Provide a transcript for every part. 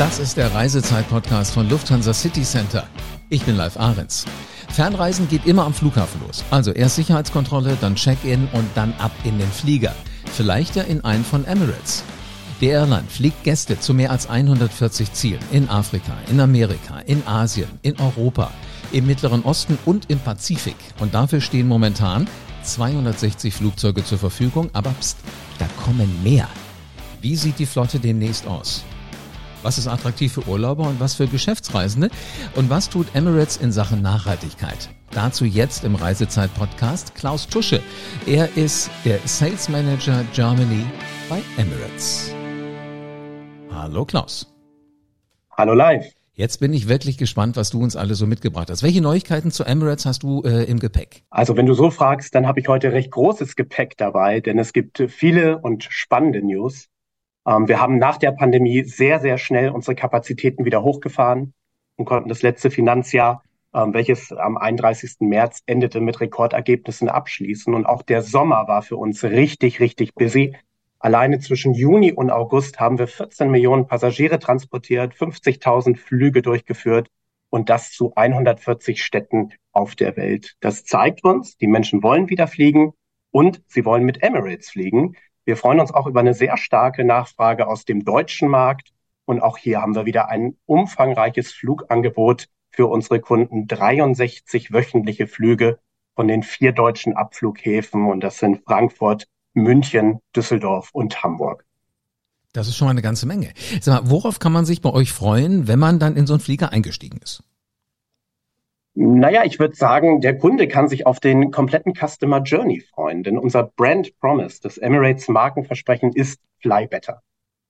Das ist der Reisezeit-Podcast von Lufthansa City Center. Ich bin Live Ahrens. Fernreisen geht immer am Flughafen los. Also erst Sicherheitskontrolle, dann Check-in und dann ab in den Flieger. Vielleicht ja in einen von Emirates. Die Airline fliegt Gäste zu mehr als 140 Zielen in Afrika, in Amerika, in Asien, in Europa, im Mittleren Osten und im Pazifik. Und dafür stehen momentan 260 Flugzeuge zur Verfügung, aber pst, da kommen mehr. Wie sieht die Flotte demnächst aus? Was ist attraktiv für Urlauber und was für Geschäftsreisende? Und was tut Emirates in Sachen Nachhaltigkeit? Dazu jetzt im Reisezeit-Podcast Klaus Tusche. Er ist der Sales Manager Germany bei Emirates. Hallo Klaus. Hallo live. Jetzt bin ich wirklich gespannt, was du uns alle so mitgebracht hast. Welche Neuigkeiten zu Emirates hast du äh, im Gepäck? Also wenn du so fragst, dann habe ich heute recht großes Gepäck dabei, denn es gibt viele und spannende News. Ähm, wir haben nach der Pandemie sehr, sehr schnell unsere Kapazitäten wieder hochgefahren und konnten das letzte Finanzjahr, ähm, welches am 31. März endete, mit Rekordergebnissen abschließen. Und auch der Sommer war für uns richtig, richtig busy. Alleine zwischen Juni und August haben wir 14 Millionen Passagiere transportiert, 50.000 Flüge durchgeführt und das zu 140 Städten auf der Welt. Das zeigt uns, die Menschen wollen wieder fliegen und sie wollen mit Emirates fliegen. Wir freuen uns auch über eine sehr starke Nachfrage aus dem deutschen Markt. Und auch hier haben wir wieder ein umfangreiches Flugangebot für unsere Kunden. 63 wöchentliche Flüge von den vier deutschen Abflughäfen. Und das sind Frankfurt, München, Düsseldorf und Hamburg. Das ist schon mal eine ganze Menge. Sag mal, worauf kann man sich bei euch freuen, wenn man dann in so einen Flieger eingestiegen ist? Naja, ich würde sagen, der Kunde kann sich auf den kompletten Customer Journey freuen, denn unser Brand Promise, das Emirates Markenversprechen ist Fly Better.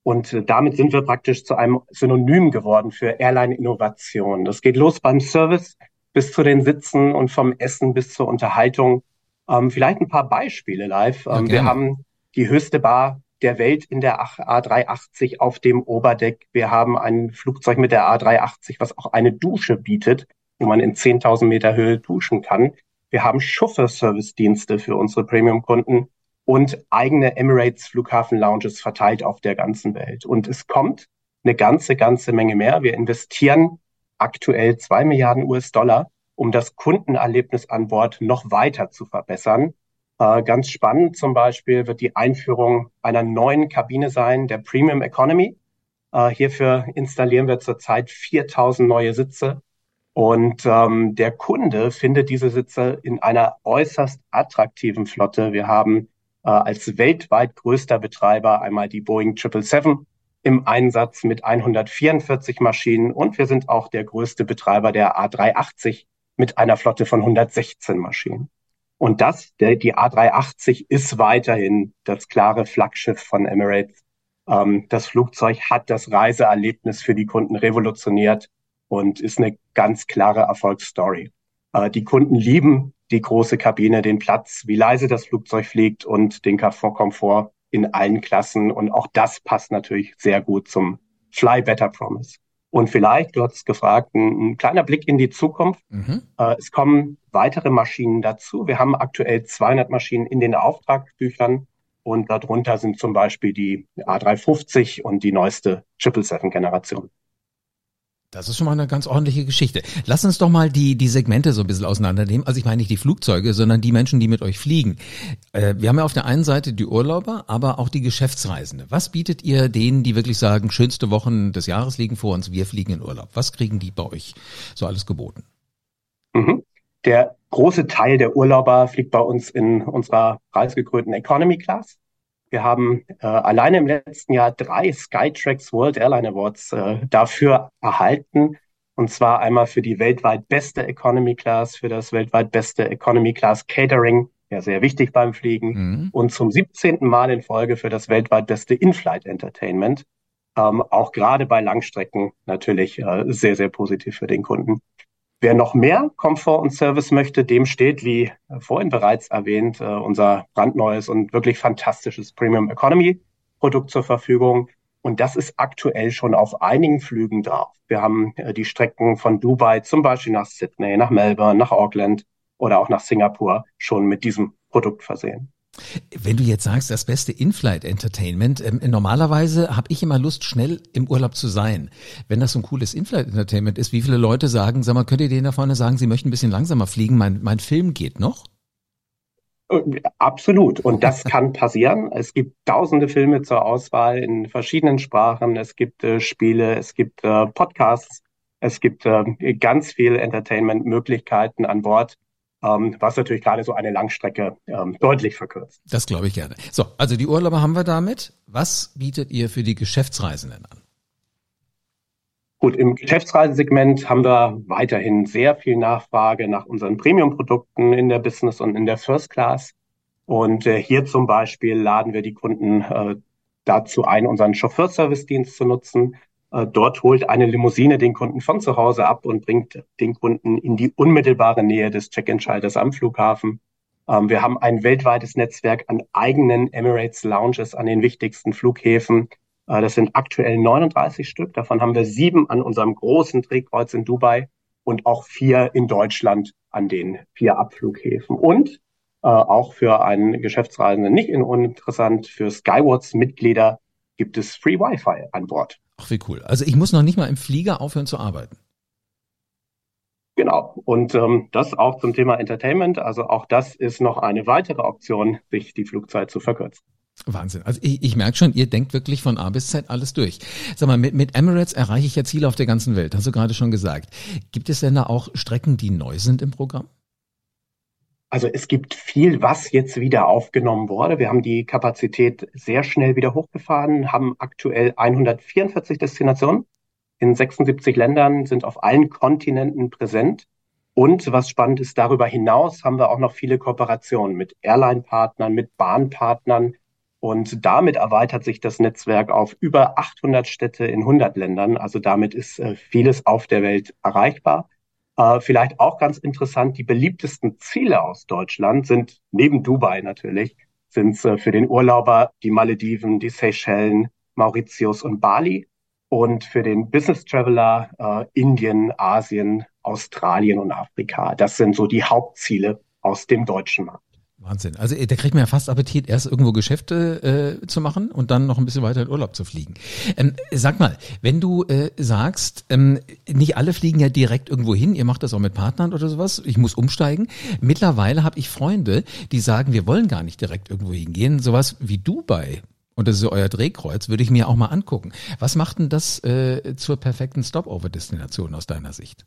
Und äh, damit sind wir praktisch zu einem Synonym geworden für Airline-Innovation. Das geht los beim Service bis zu den Sitzen und vom Essen bis zur Unterhaltung. Ähm, vielleicht ein paar Beispiele live. Ähm, wir haben die höchste Bar der Welt in der A380 auf dem Oberdeck. Wir haben ein Flugzeug mit der A380, was auch eine Dusche bietet wo man in 10.000 Meter Höhe duschen kann. Wir haben Chauffeur-Service-Dienste für unsere Premium-Kunden und eigene Emirates Flughafen-Lounges verteilt auf der ganzen Welt. Und es kommt eine ganze, ganze Menge mehr. Wir investieren aktuell zwei Milliarden US-Dollar, um das Kundenerlebnis an Bord noch weiter zu verbessern. Äh, ganz spannend zum Beispiel wird die Einführung einer neuen Kabine sein, der Premium Economy. Äh, hierfür installieren wir zurzeit 4000 neue Sitze und ähm, der Kunde findet diese Sitze in einer äußerst attraktiven Flotte. Wir haben äh, als weltweit größter Betreiber einmal die Boeing 777 im Einsatz mit 144 Maschinen und wir sind auch der größte Betreiber der A380 mit einer Flotte von 116 Maschinen. Und das, der, die A380 ist weiterhin das klare Flaggschiff von Emirates. Ähm, das Flugzeug hat das Reiseerlebnis für die Kunden revolutioniert und ist eine ganz klare Erfolgsstory. Äh, die Kunden lieben die große Kabine, den Platz, wie leise das Flugzeug fliegt und den Komfort in allen Klassen. Und auch das passt natürlich sehr gut zum Fly Better Promise. Und vielleicht, du hast gefragt, ein, ein kleiner Blick in die Zukunft. Mhm. Äh, es kommen weitere Maschinen dazu. Wir haben aktuell 200 Maschinen in den Auftragsbüchern und darunter sind zum Beispiel die A350 und die neueste 777-Generation. Das ist schon mal eine ganz ordentliche Geschichte. Lass uns doch mal die, die Segmente so ein bisschen auseinandernehmen. Also ich meine nicht die Flugzeuge, sondern die Menschen, die mit euch fliegen. Äh, wir haben ja auf der einen Seite die Urlauber, aber auch die Geschäftsreisende. Was bietet ihr denen, die wirklich sagen, schönste Wochen des Jahres liegen vor uns, wir fliegen in Urlaub? Was kriegen die bei euch so alles geboten? Mhm. Der große Teil der Urlauber fliegt bei uns in unserer preisgekrönten Economy Class. Wir haben äh, alleine im letzten Jahr drei Skytrax World Airline Awards äh, dafür erhalten. Und zwar einmal für die weltweit beste Economy Class, für das weltweit beste Economy Class Catering, ja sehr wichtig beim Fliegen. Mhm. Und zum 17. Mal in Folge für das weltweit beste In-Flight Entertainment. Ähm, auch gerade bei Langstrecken natürlich äh, sehr, sehr positiv für den Kunden. Wer noch mehr Komfort und Service möchte, dem steht, wie vorhin bereits erwähnt, äh, unser brandneues und wirklich fantastisches Premium Economy Produkt zur Verfügung. Und das ist aktuell schon auf einigen Flügen drauf. Wir haben äh, die Strecken von Dubai zum Beispiel nach Sydney, nach Melbourne, nach Auckland oder auch nach Singapur schon mit diesem Produkt versehen. Wenn du jetzt sagst, das beste In-Flight-Entertainment, ähm, normalerweise habe ich immer Lust, schnell im Urlaub zu sein. Wenn das so ein cooles In-Flight-Entertainment ist, wie viele Leute sagen, sag mal, könnt ihr denen da vorne sagen, sie möchten ein bisschen langsamer fliegen, mein, mein Film geht noch? Äh, absolut. Und das kann passieren. Es gibt tausende Filme zur Auswahl in verschiedenen Sprachen. Es gibt äh, Spiele, es gibt äh, Podcasts, es gibt äh, ganz viele Entertainment-Möglichkeiten an Bord was natürlich gerade so eine Langstrecke ähm, deutlich verkürzt. Das glaube ich gerne. So, also die Urlauber haben wir damit. Was bietet ihr für die Geschäftsreisenden an? Gut, im Geschäftsreisesegment haben wir weiterhin sehr viel Nachfrage nach unseren Premium-Produkten in der Business und in der First Class. Und äh, hier zum Beispiel laden wir die Kunden äh, dazu ein, unseren Chauffeurservice-Dienst zu nutzen. Äh, dort holt eine Limousine den Kunden von zu Hause ab und bringt den Kunden in die unmittelbare Nähe des Check-in-Schalters am Flughafen. Ähm, wir haben ein weltweites Netzwerk an eigenen Emirates Lounges an den wichtigsten Flughäfen. Äh, das sind aktuell 39 Stück. Davon haben wir sieben an unserem großen Drehkreuz in Dubai und auch vier in Deutschland an den vier Abflughäfen. Und äh, auch für einen Geschäftsreisenden nicht uninteressant, für Skywards-Mitglieder gibt es Free Wi-Fi an Bord. Ach, wie cool. Also ich muss noch nicht mal im Flieger aufhören zu arbeiten. Genau. Und ähm, das auch zum Thema Entertainment. Also auch das ist noch eine weitere Option, sich die Flugzeit zu verkürzen. Wahnsinn. Also ich, ich merke schon, ihr denkt wirklich von A bis Z alles durch. Sag mal, mit, mit Emirates erreiche ich ja Ziele auf der ganzen Welt, hast du gerade schon gesagt. Gibt es denn da auch Strecken, die neu sind im Programm? Also es gibt viel, was jetzt wieder aufgenommen wurde. Wir haben die Kapazität sehr schnell wieder hochgefahren, haben aktuell 144 Destinationen in 76 Ländern, sind auf allen Kontinenten präsent. Und was spannend ist, darüber hinaus haben wir auch noch viele Kooperationen mit Airline-Partnern, mit Bahnpartnern. Und damit erweitert sich das Netzwerk auf über 800 Städte in 100 Ländern. Also damit ist äh, vieles auf der Welt erreichbar. Äh, vielleicht auch ganz interessant, die beliebtesten Ziele aus Deutschland sind neben Dubai natürlich, sind äh, für den Urlauber die Malediven, die Seychellen, Mauritius und Bali. Und für den Business Traveler äh, Indien, Asien, Australien und Afrika. Das sind so die Hauptziele aus dem deutschen Markt. Wahnsinn. Also da kriegt man ja fast Appetit, erst irgendwo Geschäfte äh, zu machen und dann noch ein bisschen weiter in Urlaub zu fliegen. Ähm, sag mal, wenn du äh, sagst, ähm, nicht alle fliegen ja direkt irgendwo hin, ihr macht das auch mit Partnern oder sowas, ich muss umsteigen. Mittlerweile habe ich Freunde, die sagen, wir wollen gar nicht direkt irgendwo hingehen. Sowas wie Dubai und das ist euer Drehkreuz, würde ich mir auch mal angucken. Was macht denn das äh, zur perfekten Stopover-Destination aus deiner Sicht?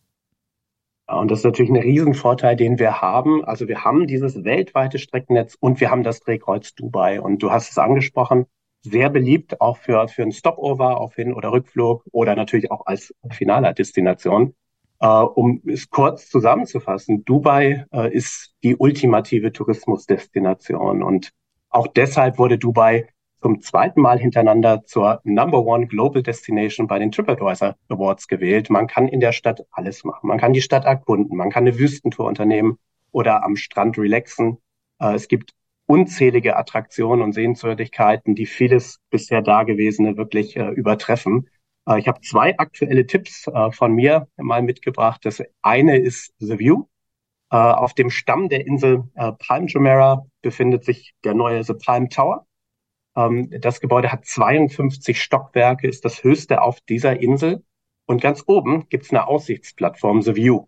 Und das ist natürlich ein Riesenvorteil, den wir haben. Also wir haben dieses weltweite Streckennetz und wir haben das Drehkreuz Dubai. Und du hast es angesprochen, sehr beliebt auch für, für ein Stopover auf Hin- oder Rückflug oder natürlich auch als finaler Destination. Äh, um es kurz zusammenzufassen, Dubai äh, ist die ultimative Tourismusdestination und auch deshalb wurde Dubai zum zweiten Mal hintereinander zur Number One Global Destination bei den TripAdvisor Awards gewählt. Man kann in der Stadt alles machen. Man kann die Stadt erkunden, man kann eine Wüstentour unternehmen oder am Strand relaxen. Äh, es gibt unzählige Attraktionen und Sehenswürdigkeiten, die vieles bisher Dagewesene wirklich äh, übertreffen. Äh, ich habe zwei aktuelle Tipps von mir mal mitgebracht. Das eine ist The View. Auf dem Stamm der Insel Palm Jumeirah befindet sich der neue The Palm Tower. Ähm, das Gebäude hat 52 Stockwerke, ist das höchste auf dieser Insel. Und ganz oben gibt's eine Aussichtsplattform, The View.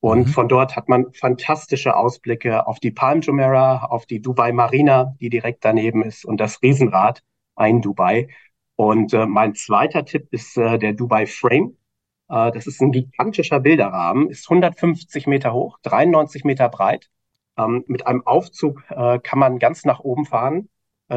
Und mhm. von dort hat man fantastische Ausblicke auf die Palm Jumeirah, auf die Dubai Marina, die direkt daneben ist, und das Riesenrad ein Dubai. Und äh, mein zweiter Tipp ist äh, der Dubai Frame. Äh, das ist ein gigantischer Bilderrahmen, ist 150 Meter hoch, 93 Meter breit. Ähm, mit einem Aufzug äh, kann man ganz nach oben fahren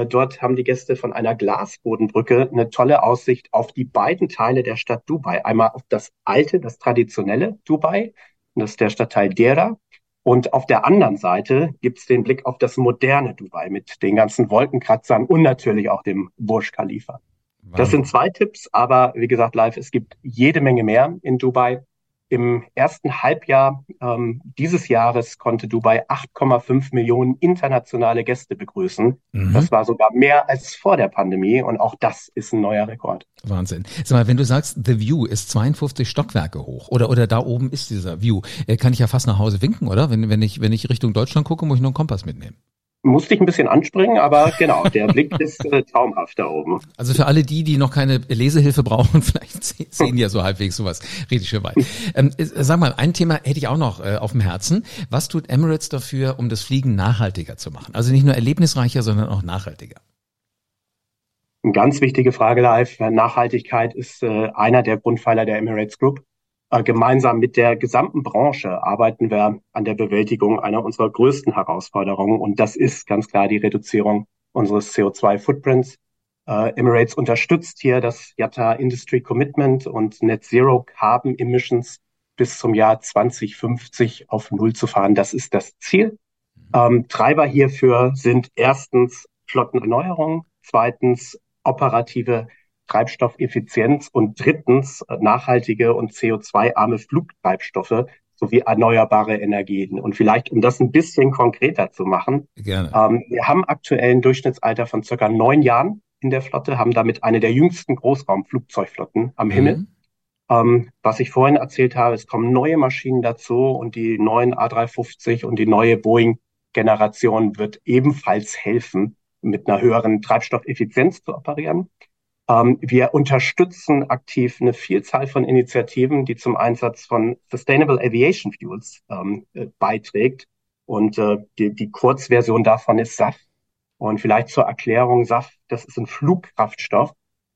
dort haben die Gäste von einer Glasbodenbrücke eine tolle Aussicht auf die beiden Teile der Stadt Dubai. Einmal auf das alte, das traditionelle Dubai, das ist der Stadtteil Dera. Und auf der anderen Seite gibt's den Blick auf das moderne Dubai mit den ganzen Wolkenkratzern und natürlich auch dem Burj Khalifa. Wow. Das sind zwei Tipps, aber wie gesagt, live, es gibt jede Menge mehr in Dubai. Im ersten Halbjahr ähm, dieses Jahres konnte Dubai 8,5 Millionen internationale Gäste begrüßen. Mhm. Das war sogar mehr als vor der Pandemie und auch das ist ein neuer Rekord. Wahnsinn. Sag mal, wenn du sagst, The View ist 52 Stockwerke hoch oder oder da oben ist dieser View, äh, kann ich ja fast nach Hause winken, oder? Wenn wenn ich wenn ich Richtung Deutschland gucke, muss ich nur einen Kompass mitnehmen. Musste ich ein bisschen anspringen, aber genau, der Blick ist äh, traumhaft da oben. Also für alle die, die noch keine Lesehilfe brauchen, vielleicht sehen die ja so halbwegs sowas richtig schön weit. Ähm, äh, sag mal, ein Thema hätte ich auch noch äh, auf dem Herzen. Was tut Emirates dafür, um das Fliegen nachhaltiger zu machen? Also nicht nur erlebnisreicher, sondern auch nachhaltiger. Eine ganz wichtige Frage live. Nachhaltigkeit ist äh, einer der Grundpfeiler der Emirates Group. Äh, gemeinsam mit der gesamten Branche arbeiten wir an der Bewältigung einer unserer größten Herausforderungen. Und das ist ganz klar die Reduzierung unseres CO2-Footprints. Äh, Emirates unterstützt hier das Yatta Industry Commitment und Net Zero Carbon Emissions bis zum Jahr 2050 auf Null zu fahren. Das ist das Ziel. Ähm, Treiber hierfür sind erstens Flottenerneuerung, zweitens operative Treibstoffeffizienz und drittens nachhaltige und CO2-arme Flugtreibstoffe sowie erneuerbare Energien. Und vielleicht, um das ein bisschen konkreter zu machen, Gerne. Ähm, wir haben aktuell ein Durchschnittsalter von circa neun Jahren in der Flotte, haben damit eine der jüngsten Großraumflugzeugflotten am mhm. Himmel. Ähm, was ich vorhin erzählt habe, es kommen neue Maschinen dazu und die neuen A350 und die neue Boeing-Generation wird ebenfalls helfen, mit einer höheren Treibstoffeffizienz zu operieren. Ähm, wir unterstützen aktiv eine Vielzahl von Initiativen, die zum Einsatz von Sustainable Aviation Fuels ähm, äh, beiträgt. Und äh, die, die Kurzversion davon ist SAF. Und vielleicht zur Erklärung, SAF, das ist ein Flugkraftstoff,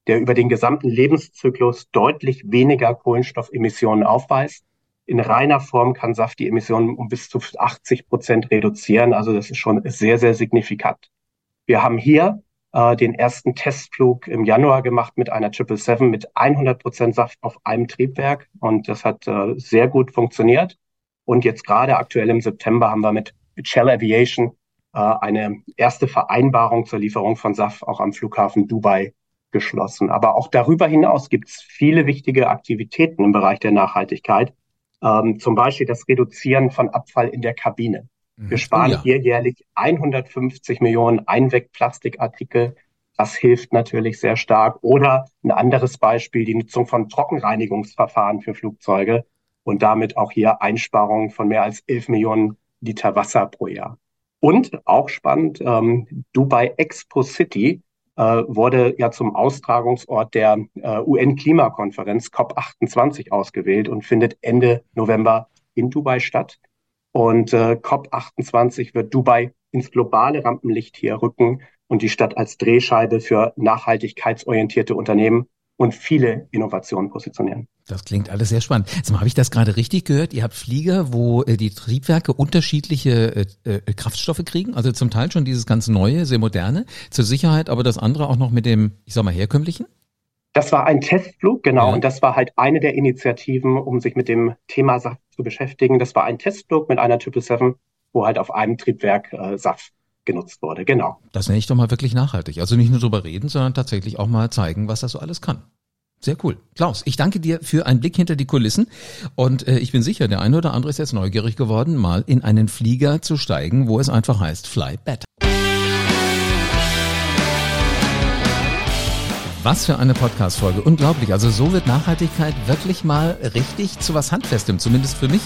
der über den gesamten Lebenszyklus deutlich weniger Kohlenstoffemissionen aufweist. In reiner Form kann SAF die Emissionen um bis zu 80 Prozent reduzieren. Also das ist schon sehr, sehr signifikant. Wir haben hier äh, den ersten Testflug im Januar gemacht mit einer 777 mit 100 Prozent Saft auf einem Triebwerk und das hat äh, sehr gut funktioniert. Und jetzt gerade aktuell im September haben wir mit Shell Aviation äh, eine erste Vereinbarung zur Lieferung von SAF auch am Flughafen Dubai geschlossen. Aber auch darüber hinaus gibt es viele wichtige Aktivitäten im Bereich der Nachhaltigkeit. Ähm, zum Beispiel das Reduzieren von Abfall in der Kabine. Wir mhm. sparen oh ja. hier jährlich 150 Millionen Einwegplastikartikel. Das hilft natürlich sehr stark. Oder ein anderes Beispiel, die Nutzung von Trockenreinigungsverfahren für Flugzeuge und damit auch hier Einsparungen von mehr als 11 Millionen Liter Wasser pro Jahr. Und auch spannend, ähm, Dubai Expo City äh, wurde ja zum Austragungsort der äh, UN-Klimakonferenz COP28 ausgewählt und findet Ende November in Dubai statt. Und äh, COP28 wird Dubai ins globale Rampenlicht hier rücken und die Stadt als Drehscheibe für nachhaltigkeitsorientierte Unternehmen und viele Innovationen positionieren. Das klingt alles sehr spannend. Jetzt mal, habe ich das gerade richtig gehört? Ihr habt Flieger, wo äh, die Triebwerke unterschiedliche äh, äh, Kraftstoffe kriegen, also zum Teil schon dieses ganz neue, sehr moderne, zur Sicherheit, aber das andere auch noch mit dem, ich sag mal, herkömmlichen? Das war ein Testflug, genau. Ja. Und das war halt eine der Initiativen, um sich mit dem Thema Saft zu beschäftigen. Das war ein Testflug mit einer 777, wo halt auf einem Triebwerk äh, Saft genutzt wurde, genau. Das nenne ich doch mal wirklich nachhaltig. Also nicht nur drüber reden, sondern tatsächlich auch mal zeigen, was das so alles kann. Sehr cool. Klaus, ich danke dir für einen Blick hinter die Kulissen und äh, ich bin sicher, der eine oder andere ist jetzt neugierig geworden, mal in einen Flieger zu steigen, wo es einfach heißt Fly Better. Was für eine Podcast-Folge. Unglaublich. Also so wird Nachhaltigkeit wirklich mal richtig zu was Handfestem. Zumindest für mich,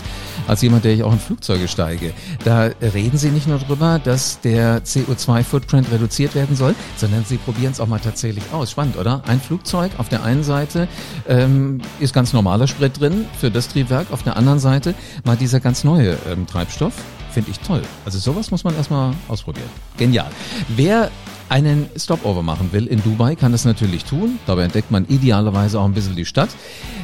als jemand, der ich auch in Flugzeuge steige. Da reden Sie nicht nur drüber, dass der CO2-Footprint reduziert werden soll, sondern Sie probieren es auch mal tatsächlich aus. Spannend, oder? Ein Flugzeug auf der einen Seite ähm, ist ganz normaler Sprit drin für das Triebwerk. Auf der anderen Seite mal dieser ganz neue ähm, Treibstoff. Finde ich toll. Also sowas muss man erstmal ausprobieren. Genial. Wer einen Stopover machen will in Dubai, kann das natürlich tun. Dabei entdeckt man idealerweise auch ein bisschen die Stadt.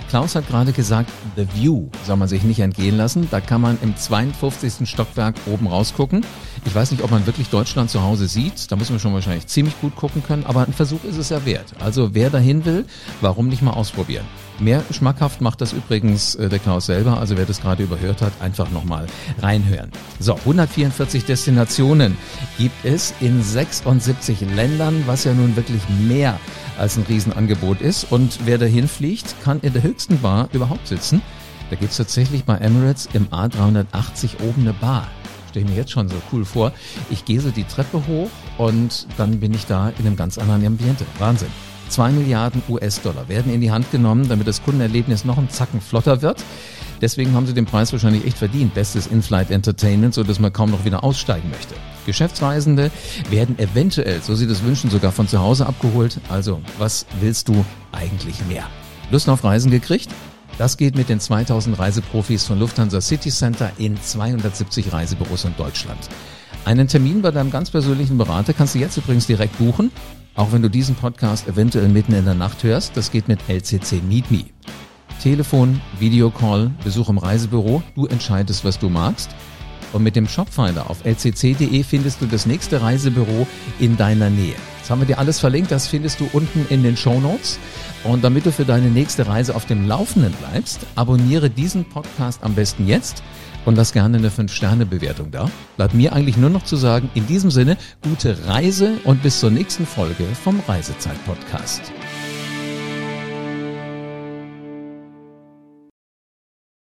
Klaus hat gerade gesagt, The View soll man sich nicht entgehen lassen. Da kann man im 52. Stockwerk oben rausgucken. Ich weiß nicht, ob man wirklich Deutschland zu Hause sieht. Da müssen wir schon wahrscheinlich ziemlich gut gucken können. Aber ein Versuch ist es ja wert. Also wer dahin will, warum nicht mal ausprobieren? Mehr schmackhaft macht das übrigens äh, der Klaus selber. Also wer das gerade überhört hat, einfach nochmal reinhören. So, 144 Destinationen gibt es in 76 Ländern, was ja nun wirklich mehr als ein Riesenangebot ist. Und wer dahin fliegt, kann in der höchsten Bar überhaupt sitzen. Da gibt es tatsächlich bei Emirates im A380 oben eine Bar. Stelle ich mir jetzt schon so cool vor. Ich gehe so die Treppe hoch und dann bin ich da in einem ganz anderen Ambiente. Wahnsinn. 2 Milliarden US-Dollar werden in die Hand genommen, damit das Kundenerlebnis noch ein Zacken flotter wird. Deswegen haben sie den Preis wahrscheinlich echt verdient. Bestes In-Flight Entertainment, so dass man kaum noch wieder aussteigen möchte. Geschäftsreisende werden eventuell, so sie das wünschen, sogar von zu Hause abgeholt. Also, was willst du eigentlich mehr? Lust auf Reisen gekriegt? Das geht mit den 2000 Reiseprofis von Lufthansa City Center in 270 Reisebüros in Deutschland. Einen Termin bei deinem ganz persönlichen Berater kannst du jetzt übrigens direkt buchen, auch wenn du diesen Podcast eventuell mitten in der Nacht hörst. Das geht mit LCC Meet Me. Telefon, Videocall, Besuch im Reisebüro, du entscheidest, was du magst. Und mit dem Shopfinder auf lcc.de findest du das nächste Reisebüro in deiner Nähe. Das haben wir dir alles verlinkt, das findest du unten in den Show Notes. Und damit du für deine nächste Reise auf dem Laufenden bleibst, abonniere diesen Podcast am besten jetzt und lass gerne eine 5-Sterne-Bewertung da. Bleibt mir eigentlich nur noch zu sagen, in diesem Sinne, gute Reise und bis zur nächsten Folge vom Reisezeit-Podcast.